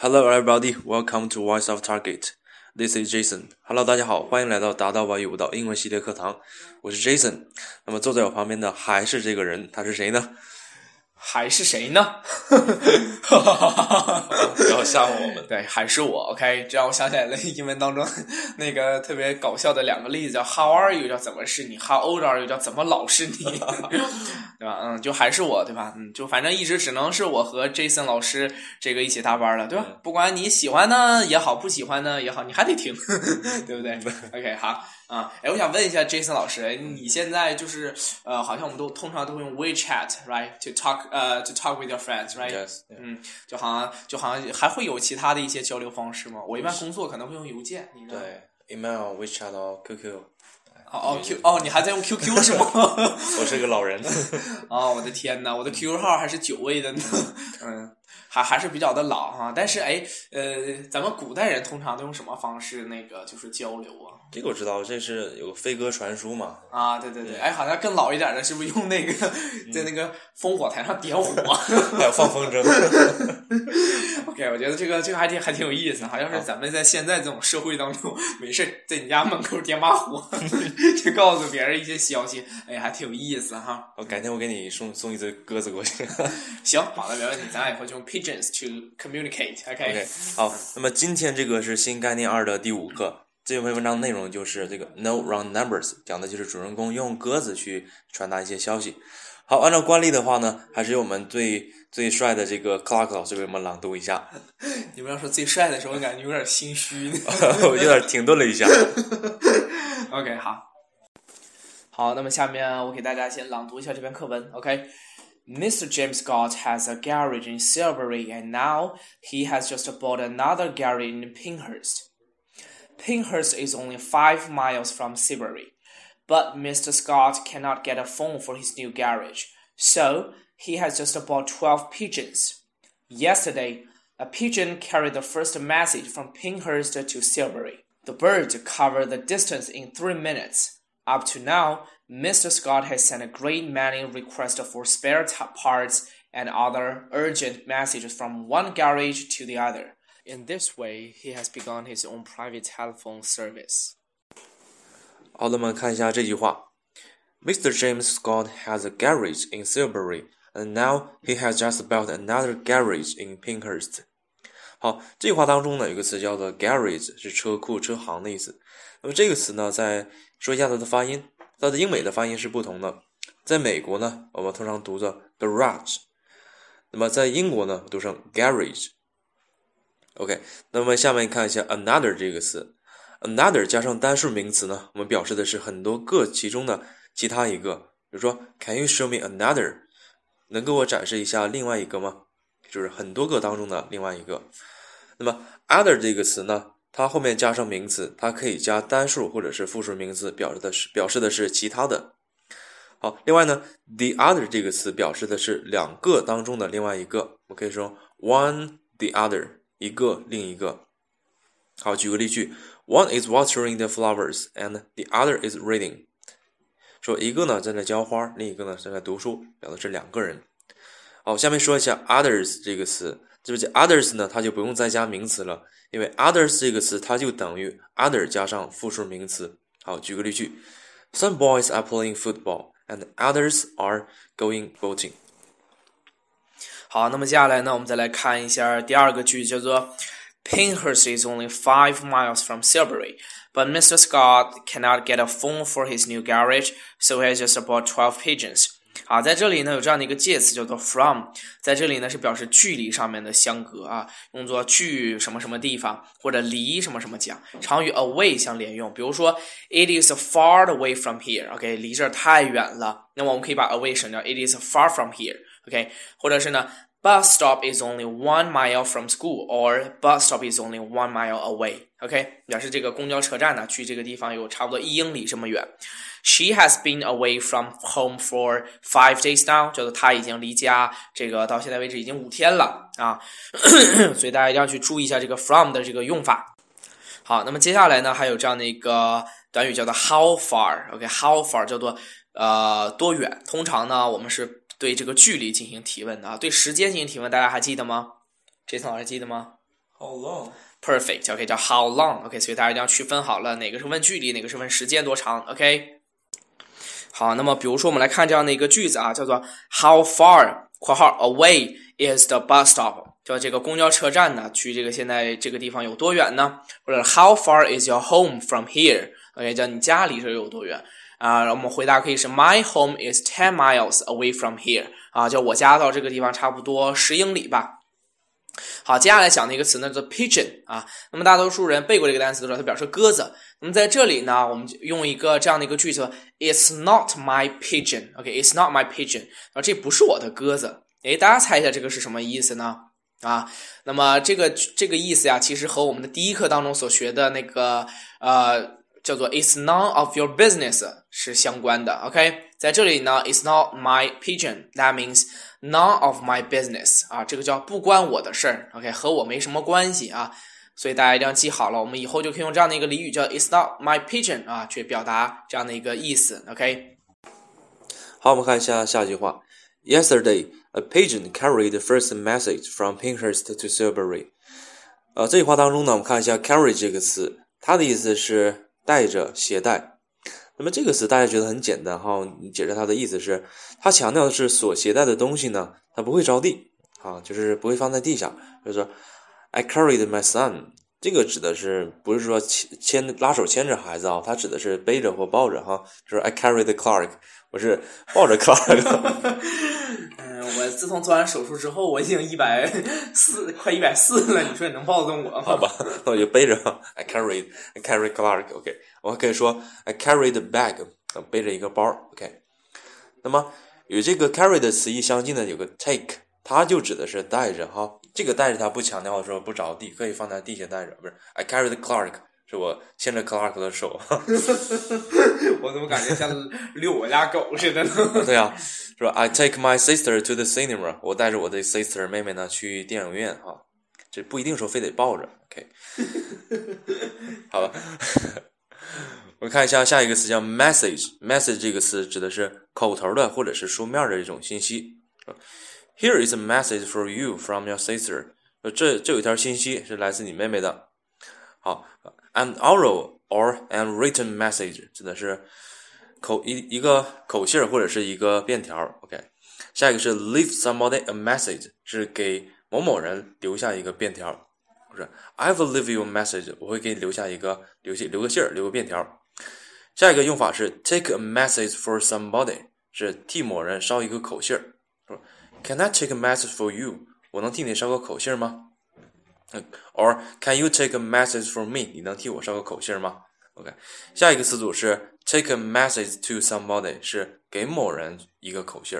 Hello, everybody. Welcome to Voice of Target. This is Jason. Hello，大家好，欢迎来到达到外语舞蹈英文系列课堂。我是 Jason。那么坐在我旁边的还是这个人，他是谁呢？还是谁呢？不 要吓唬我们。对，还是我。OK，这让我想起来了英文当中那个特别搞笑的两个例子，叫 How are you？叫怎么是你？How old are you？叫怎么老是你？对吧？嗯，就还是我，对吧？嗯，就反正一直只能是我和 Jason 老师这个一起搭班了，对吧？不管你喜欢呢也好，不喜欢呢也好，你还得听，对不对？OK，好。啊，哎，我想问一下 Jason 老师，你现在就是呃，好像我们都通常都会用 WeChat，right，to talk，呃，to talk with your friends，right？嗯，就好像就好像还会有其他的一些交流方式吗？我一般工作可能会用邮件，你对，email、WeChat 哦，QQ。哦哦 Q 哦，你还在用 QQ 是吗？我是个老人。哦，我的天呐，我的 QQ 号还是九位的呢。嗯。还还是比较的老哈，但是哎，呃，咱们古代人通常都用什么方式那个就是交流啊？这个我知道，这是有飞鸽传书嘛？啊，对对对，哎，好像更老一点的，是不是用那个 在那个烽火台上点火？还有放风筝。OK，我觉得这个这个还挺还挺有意思，好像是咱们在现在这种社会当中，没事在你家门口点把火，去告诉别人一些消息，哎，还挺有意思哈。我改天我给你送送一只鸽子过去。行，好的，没问题，咱俩以后就用 pigeons to communicate。OK，好，那么今天这个是新概念二的第五课。这篇文章内容就是这个 No Round Numbers，讲的就是主人公用鸽子去传达一些消息。好，按照惯例的话呢，还是由我们最最帅的这个 Clark 老师为我们朗读一下。你们要说最帅的时候，我感觉有点心虚，我有点停顿了一下。OK，好，好，那么下面我给大家先朗读一下这篇课文。OK，Mr. James Scott has a garage in Silbury, and now he has just bought another garage in Pinkhurst. Pinkhurst is only five miles from Silbury, but Mr. Scott cannot get a phone for his new garage, so he has just bought 12 pigeons. Yesterday, a pigeon carried the first message from Pinkhurst to Silbury. The bird covered the distance in three minutes. Up to now, Mr. Scott has sent a great many requests for spare parts and other urgent messages from one garage to the other. In this way, he has begun his own private telephone service. 好的，我们看一下这句话。Mr. James Scott has a garage in Silbury, and now he has just built another garage in Pinkhurst. 好，这句话当中呢，有个词叫做 garage，是车库、车行的意思。那么这个词呢，在说一下它的发音，它的英美的发音是不同的。在美国呢，我们通常读作 garage，那么在英国呢，读成 garage。 OK，那么下面看一下 another 这个词，another 加上单数名词呢，我们表示的是很多个其中的其他一个。比如说，Can you show me another？能给我展示一下另外一个吗？就是很多个当中的另外一个。那么 other 这个词呢，它后面加上名词，它可以加单数或者是复数名词，表示的是表示的是其他的。好，另外呢，the other 这个词表示的是两个当中的另外一个，我们可以说 one the other。一个另一个。好，举个例句：One is watering the flowers, and the other is reading。说一个呢正在浇花，另一个呢正在读书，表的是两个人。好，下面说一下 others 这个词，这个 others 呢，它就不用再加名词了，因为 others 这个词它就等于 other 加上复数名词。好，举个例句：Some boys are playing football, and others are going boating。好，那么接下来呢，我们再来看一下第二个句子，叫做 Pinkhurst is only five miles from Silbury, but Mr. Scott cannot get a phone for his new garage, so he just bought twelve pigeons. 啊，在这里呢有这样的一个介词叫做 from，在这里呢是表示距离上面的相隔啊，用作距什么什么地方或者离什么什么讲，常与 away 相连用。比如说，It is far away from here，OK，离这儿太远了。那么我们可以把 away 省掉，It is far from here。OK，或者是呢，bus stop is only one mile from school，or bus stop is only one mile away。OK，表示这个公交车站呢，距这个地方有差不多一英里这么远。She has been away from home for five days now，叫做她已经离家这个到现在为止已经五天了啊，所以大家一定要去注意一下这个 from 的这个用法。好，那么接下来呢，还有这样的一个短语叫做 how far。OK，how far 叫做呃多远？通常呢，我们是对这个距离进行提问的啊，对时间进行提问，大家还记得吗？Jason 老师记得吗？How long? Perfect，OK，、叫 how long，OK，、所以大家一定要区分好了，哪个是问距离，哪个是问时间多长，OK。好，那么比如说我们来看这样的一个句子啊，叫做 How far（ 括号 away is the bus stop），叫这个公交车站呢，距这个现在这个地方有多远呢？或者 How far is your home from here？OK，、叫你家离这有多远啊？我们回答可以是 My home is ten miles away from here，啊，叫我家到这个地方差不多十英里吧。好，接下来讲的一个词呢叫做 pigeon 啊，那么大多数人背过这个单词的时候，它表示鸽子。那么在这里呢，我们用一个这样的一个句子，It's not my pigeon，OK，It's not my pigeon，啊，这不是我的鸽子。诶，大家猜一下这个是什么意思呢？啊，那么这个这个意思呀，其实和我们的第一课当中所学的那个呃叫做 It's none of your business 是相关的。OK，在这里呢，It's not my pigeon，that means none of my business 啊，这个叫不关我的事儿。OK，和我没什么关系啊，所以大家一定要记好了，我们以后就可以用这样的一个俚语叫 It's not my pigeon 啊，去表达这样的一个意思。OK，好，我们看一下下一句话。Yesterday, a pigeon carried the first message from Pinkhurst to Silbury。呃，这句话当中呢，我们看一下 carry 这个词，它的意思是带着、携带。那么这个词大家觉得很简单哈，你解释它的意思是，它强调的是所携带的东西呢，它不会着地啊，就是不会放在地下。就是说，I carried my son，这个指的是不是说牵牵拉手牵着孩子啊？他指的是背着或抱着哈，就是 I carried Clark，我是抱着 Clark。嗯，我自从做完手术之后，我已经一百四，快一百四了。你说你能抱得动我吗？好吧，那我就背着。I carried, I carry Clark. OK，我还可以说 I carry the bag，背着一个包。OK，那么与这个 carry 的词义相近的有个 take，它就指的是带着哈。这个带着他不强调说不着地，可以放在地下带着。不是 I carried Clark，是我牵着 Clark 的手。我怎么感觉像遛我家狗似的呢？对呀、啊，说 I take my sister to the cinema，我带着我的 sister 妹妹呢去电影院哈。这不一定说非得抱着，OK，好吧。我们看一下下一个词叫 message。message 这个词指的是口头的或者是书面的一种信息。Here is a message for you from your sister。这这有一条信息是来自你妹妹的。好，an oral or an written message 指的是口一一个口信或者是一个便条。OK，下一个是 leave somebody a message，是给某某人留下一个便条。不是，I will leave you a message，我会给你留下一个留信留个信儿，留个便条。下一个用法是 take a message for somebody，是替某人捎一个口信儿。Can I take a message for you？我能替你捎个口信吗？Or Can you take a message for me？你能替我捎个口信吗？OK，下一个词组是 take a message to somebody，是给某人一个口信。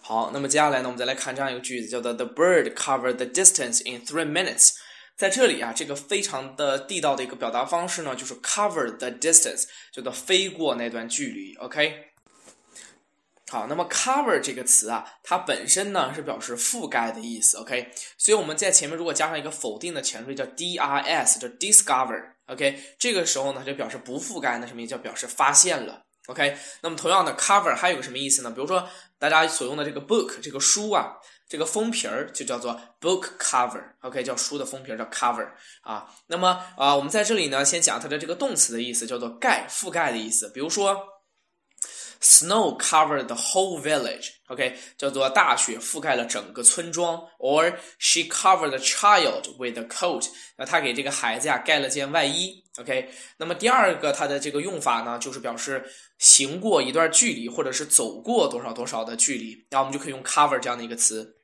好，那么接下来呢，我们再来看这样一个句子，叫做 The bird covered the distance in three minutes。在这里啊，这个非常的地道的一个表达方式呢，就是 cover the distance，叫做飞过那段距离。OK。好，那么 cover 这个词啊，它本身呢是表示覆盖的意思，OK，所以我们在前面如果加上一个否定的前缀叫 dis，叫 discover，OK，这个时候呢就表示不覆盖，那什么意思？叫表示发现了，OK。那么同样的 cover 还有个什么意思呢？比如说大家所用的这个 book 这个书啊，这个封皮儿就叫做 book cover，OK，叫书的封皮儿叫 cover 啊。那么啊，我们在这里呢先讲它的这个动词的意思，叫做盖、覆盖的意思，比如说。Snow covered the whole village. OK，叫做大雪覆盖了整个村庄。Or she covered the child with a coat. 那她给这个孩子呀盖了件外衣。OK，那么第二个它的这个用法呢，就是表示行过一段距离，或者是走过多少多少的距离。然后我们就可以用 cover 这样的一个词。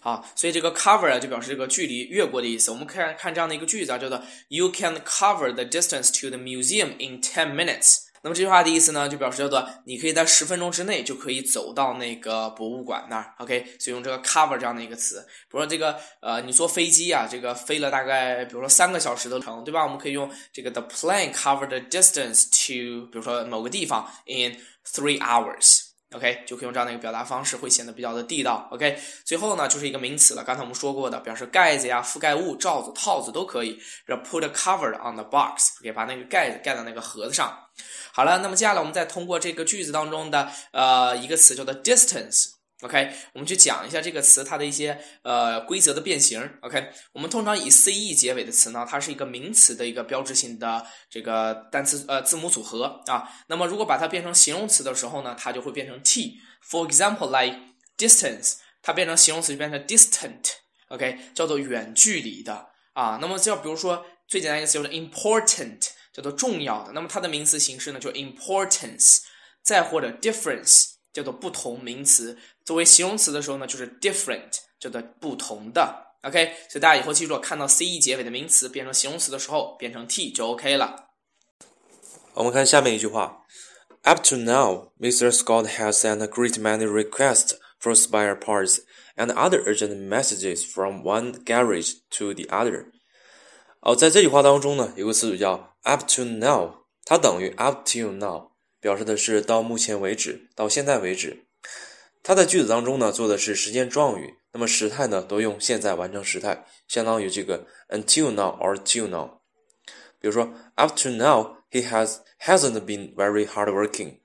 好，所以这个 cover 啊就表示这个距离越过的意思。我们看看这样的一个句子啊，叫做 You can cover the distance to the museum in ten minutes. 那么这句话的意思呢，就表示叫做你可以在十分钟之内就可以走到那个博物馆那儿，OK？所以用这个 cover 这样的一个词，比如说这个呃，你坐飞机啊，这个飞了大概比如说三个小时的程，对吧？我们可以用这个 the plane covered the distance to，比如说某个地方 in three hours。OK，就可以用这样的一个表达方式，会显得比较的地道。OK，最后呢就是一个名词了，刚才我们说过的，表示盖子呀、覆盖物、罩子、套子都可以。要 put a cover on the box，OK，把那个盖子盖到那个盒子上。好了，那么接下来我们再通过这个句子当中的呃一个词叫做 distance，OK，我们去讲一下这个词它的一些呃规则的变形。OK，我们通常以 ce 结尾的词呢，它是一个名词的一个标志性的这个单词呃字母组合啊。那么如果把它变成形容词的时候呢，它就会变成 t。For example, like distance，它变成形容词就变成 distant。OK，叫做远距离的啊。那么就比如说最简单一个词就是 important，叫做重要的。那么它的名词形式呢，就 importance，再或者 difference。叫做不同名词，作为形容词的时候呢，就是 different，叫做不同的。OK，所以大家以后记住，看到 ce 结尾的名词变成形容词的时候，变成 t 就 OK 了。我们看下面一句话：Up to now, Mr. Scott has sent a great many requests for spare parts and other urgent messages from one garage to the other。哦，在这句话当中呢，有个词组叫 up to now，它等于 up till now。表示的是到目前为止，到现在为止。它在句子当中呢，做的是时间状语。那么时态呢，都用现在完成时态，相当于这个 until now or till now。比如说，up to now he has hasn't been very hardworking。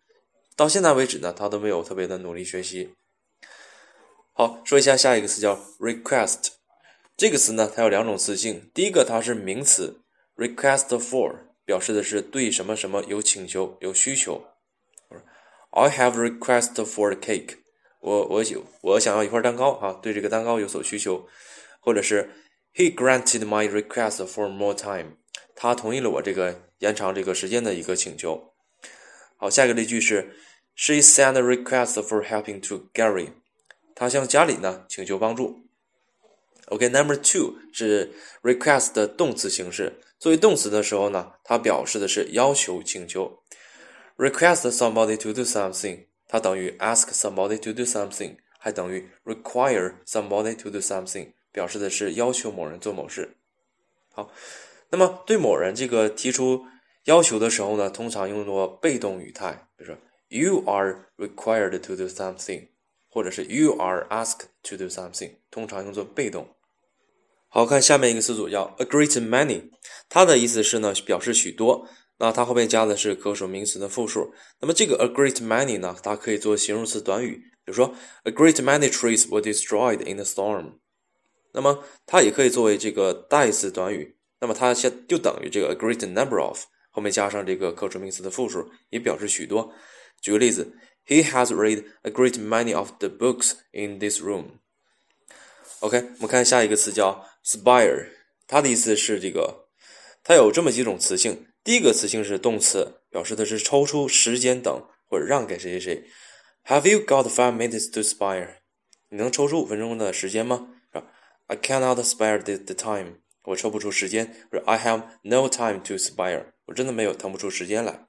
到现在为止呢，他都没有特别的努力学习。好，说一下下一个词叫 request。这个词呢，它有两种词性。第一个，它是名词，request for。表示的是对什么什么有请求、有需求。I have request for the cake。我我我想要一块蛋糕啊，对这个蛋糕有所需求。或者是 He granted my request for more time。他同意了我这个延长这个时间的一个请求。好，下一个例句是 She sent a request for helping to Gary。她向家里呢请求帮助。OK，Number two 是 request 的动词形式。作为动词的时候呢，它表示的是要求、请求。request somebody to do something，它等于 ask somebody to do something，还等于 require somebody to do something，表示的是要求某人做某事。好，那么对某人这个提出要求的时候呢，通常用作被动语态，比如说 you are required to do something，或者是 you are asked to do something，通常用作被动。好看下面一个词组叫 a great many，它的意思是呢表示许多，那它后面加的是可数名词的复数。那么这个 a great many 呢，它可以做形容词短语，比如说 a great many trees were destroyed in the storm。那么它也可以作为这个代词短语，那么它先就等于这个 a great number of 后面加上这个可数名词的复数，也表示许多。举个例子，He has read a great many of the books in this room。OK，我们看下一个词叫 spire，它的意思是这个，它有这么几种词性。第一个词性是动词，表示的是抽出时间等或者让给谁谁谁。Have you got five minutes to spare？你能抽出五分钟的时间吗是吧？I cannot spare the the time。我抽不出时间。或者 I have no time to spare。我真的没有腾不出时间来。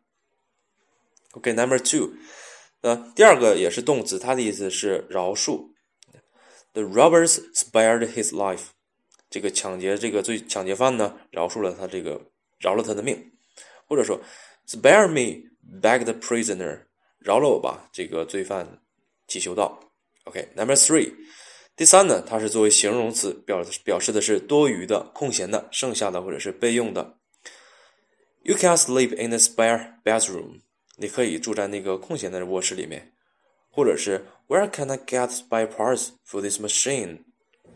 OK，Number two，呃，第二个也是动词，它的意思是饶恕。The robbers spared his life。这个抢劫这个罪抢劫犯呢，饶恕了他这个饶了他的命，或者说，spare me, begged prisoner，饶了我吧，这个罪犯祈求道。OK，Number three，第三呢，它是作为形容词表表示的是多余的、空闲的、剩下的或者是备用的。You can sleep in the spare bedroom。你可以住在那个空闲的卧室里面。或者是 Where can I get spare parts for this machine?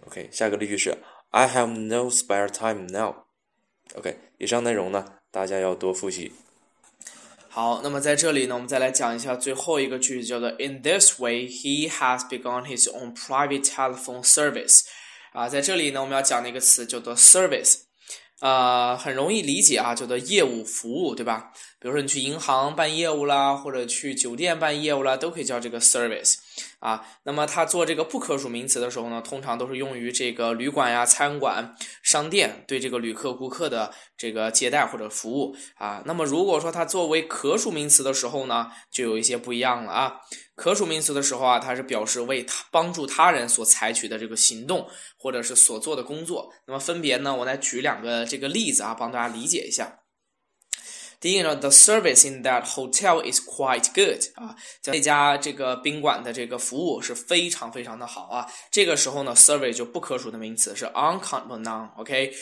OK，下个例句是 I have no spare time now. OK，以上内容呢， 大家要多复习。好，那么在这里呢，我们再来讲一下最后一个句子，叫做 In this way, he has begun his own private telephone service. 啊，在这里呢，我们要讲的一个词叫做 service。啊，很容易理解啊，叫做业务服务，对吧？比如说你去银行办业务啦，或者去酒店办业务啦，都可以叫这个 service 啊。那么它做这个不可数名词的时候呢，通常都是用于这个旅馆呀、餐馆、商店对这个旅客、顾客的这个接待或者服务啊。那么如果说它作为可数名词的时候呢，就有一些不一样了啊。可数名词的时候啊，它是表示为他帮助他人所采取的这个行动，或者是所做的工作。那么分别呢，我来举两个这个例子啊，帮大家理解一下。第一呢，The service in that hotel is quite good 啊，这家这个宾馆的这个服务是非常非常的好啊。这个时候呢，service 就不可数的名词是 uncountable noun，OK。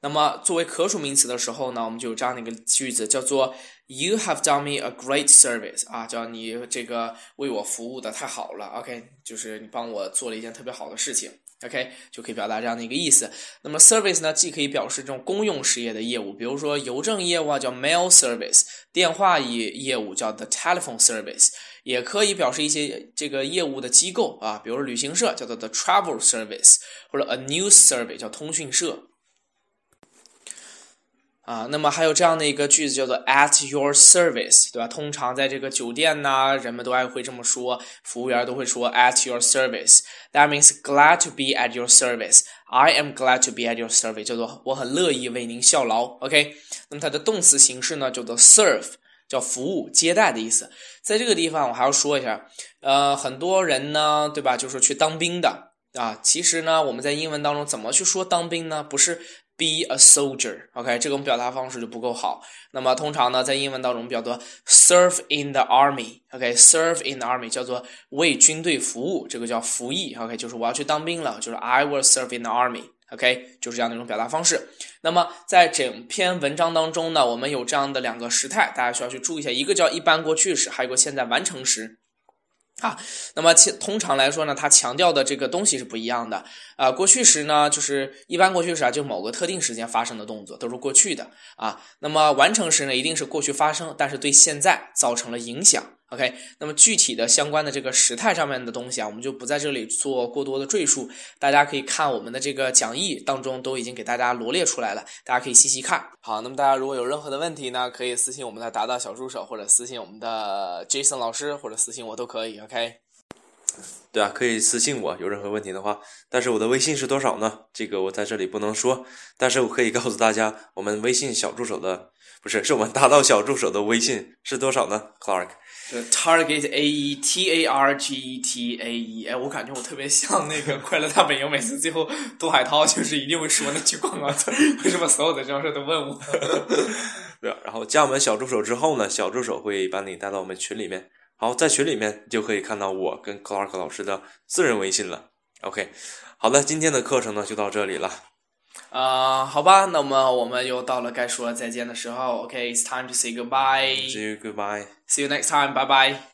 那么作为可数名词的时候呢，我们就有这样的一个句子，叫做 "You have done me a great service" 啊，叫你这个为我服务的太好了。OK，就是你帮我做了一件特别好的事情。OK，就可以表达这样的一个意思。那么 service 呢，既可以表示这种公用事业的业务，比如说邮政业务啊，叫 mail service；电话业业务叫 the telephone service，也可以表示一些这个业务的机构啊，比如说旅行社叫做 the travel service，或者 a news service 叫通讯社。啊，那么还有这样的一个句子叫做 "at your service"，对吧？通常在这个酒店呐，人们都爱会这么说，服务员都会说 "at your service"。That means glad to be at your service. I am glad to be at your service，叫做我很乐意为您效劳。OK，那么它的动词形式呢，叫做 serve，叫服务、接待的意思。在这个地方，我还要说一下，呃，很多人呢，对吧？就是去当兵的啊，其实呢，我们在英文当中怎么去说当兵呢？不是。Be a soldier，OK，这种表达方式就不够好。那么通常呢，在英文当中，比较多 serve in the army，OK，serve in the army 叫做为军队服务，这个叫服役，OK，就是我要去当兵了，就是 I will serve in the army，OK，就是这样的一种表达方式。那么在整篇文章当中呢，我们有这样的两个时态，大家需要去注意一下，一个叫一般过去时，还有个现在完成时。啊，那么其通常来说呢，它强调的这个东西是不一样的。啊，过去时呢，就是一般过去时啊，就某个特定时间发生的动作都是过去的啊。那么完成时呢，一定是过去发生，但是对现在造成了影响。OK，那么具体的相关的这个时态上面的东西啊，我们就不在这里做过多的赘述，大家可以看我们的这个讲义当中都已经给大家罗列出来了，大家可以细细看。好，那么大家如果有任何的问题呢，可以私信我们的达达小助手，或者私信我们的 Jason 老师，或者私信我都可以。OK，对啊，可以私信我，有任何问题的话。但是我的微信是多少呢？这个我在这里不能说，但是我可以告诉大家，我们微信小助手的不是，是我们达到小助手的微信是多少呢？Clark。Target A E T A R G E T A E，哎，我感觉我特别像那个《快乐大本营》，每次最后杜海涛就是一定会说那句广告词，为什么所有的教授都问我？对，然后加我们小助手之后呢，小助手会把你带到我们群里面，好，在群里面就可以看到我跟 Clark 老师的私人微信了。OK，好的，今天的课程呢就到这里了。啊，好吧，那么我们又到了该说再见的时候。OK，it's time to say goodbye. See you goodbye. See you next time. Bye bye.